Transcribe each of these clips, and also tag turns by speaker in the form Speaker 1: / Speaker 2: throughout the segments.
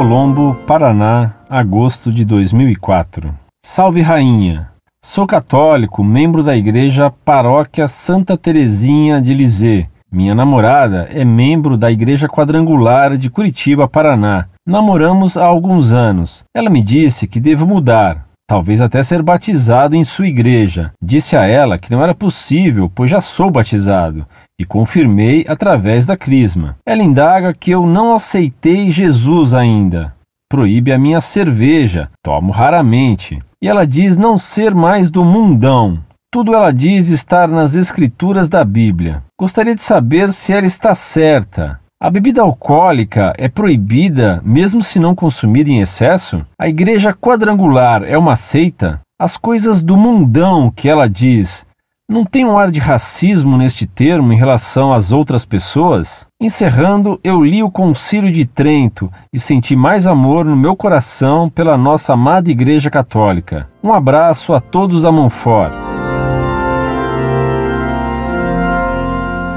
Speaker 1: Colombo, Paraná, agosto de 2004. Salve Rainha! Sou católico, membro da Igreja Paróquia Santa Terezinha de Lisê. Minha namorada é membro da Igreja Quadrangular de Curitiba, Paraná. Namoramos há alguns anos. Ela me disse que devo mudar, talvez até ser batizado em sua igreja. Disse a ela que não era possível, pois já sou batizado, e confirmei através da crisma. Ela indaga que eu não aceitei Jesus ainda. Proíbe a minha cerveja, tomo raramente. E ela diz não ser mais do mundão. Tudo ela diz estar nas escrituras da Bíblia. Gostaria de saber se ela está certa. A bebida alcoólica é proibida mesmo se não consumida em excesso? A igreja quadrangular é uma seita? As coisas do mundão que ela diz não tem um ar de racismo neste termo em relação às outras pessoas? Encerrando, eu li o Concílio de Trento e senti mais amor no meu coração pela nossa amada Igreja Católica. Um abraço a todos da Monfort.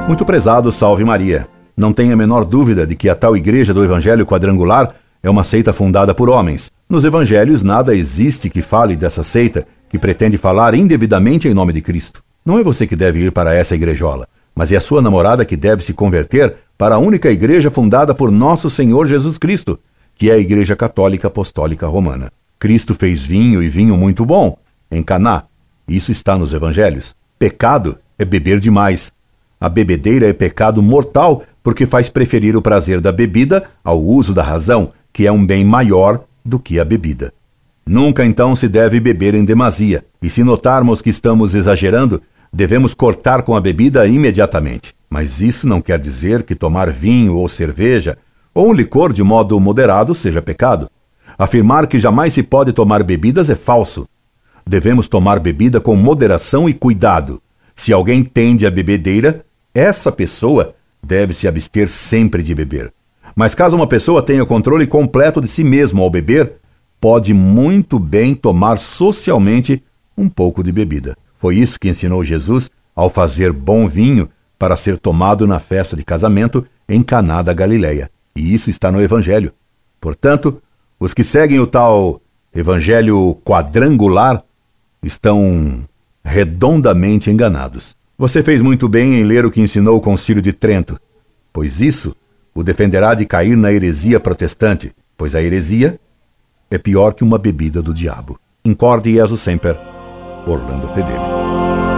Speaker 2: Muito prezado, salve Maria. Não tenha a menor dúvida de que a tal Igreja do Evangelho Quadrangular é uma seita fundada por homens. Nos evangelhos nada existe que fale dessa seita que pretende falar indevidamente em nome de Cristo. Não é você que deve ir para essa igrejola, mas é a sua namorada que deve se converter para a única igreja fundada por nosso Senhor Jesus Cristo, que é a Igreja Católica Apostólica Romana. Cristo fez vinho e vinho muito bom em Caná. Isso está nos evangelhos. Pecado é beber demais. A bebedeira é pecado mortal porque faz preferir o prazer da bebida ao uso da razão, que é um bem maior do que a bebida. Nunca então se deve beber em demasia, e se notarmos que estamos exagerando, devemos cortar com a bebida imediatamente. Mas isso não quer dizer que tomar vinho ou cerveja ou um licor de modo moderado seja pecado. Afirmar que jamais se pode tomar bebidas é falso. Devemos tomar bebida com moderação e cuidado. Se alguém tende à bebedeira, essa pessoa deve se abster sempre de beber. Mas caso uma pessoa tenha o controle completo de si mesmo ao beber, pode muito bem tomar socialmente um pouco de bebida. Foi isso que ensinou Jesus ao fazer bom vinho para ser tomado na festa de casamento em Caná da Galileia. E isso está no evangelho. Portanto, os que seguem o tal evangelho quadrangular estão redondamente enganados. Você fez muito bem em ler o que ensinou o Concílio de Trento, pois isso o defenderá de cair na heresia protestante, pois a heresia é pior que uma bebida do diabo. Incorde Jesus Semper, Orlando Fedeli.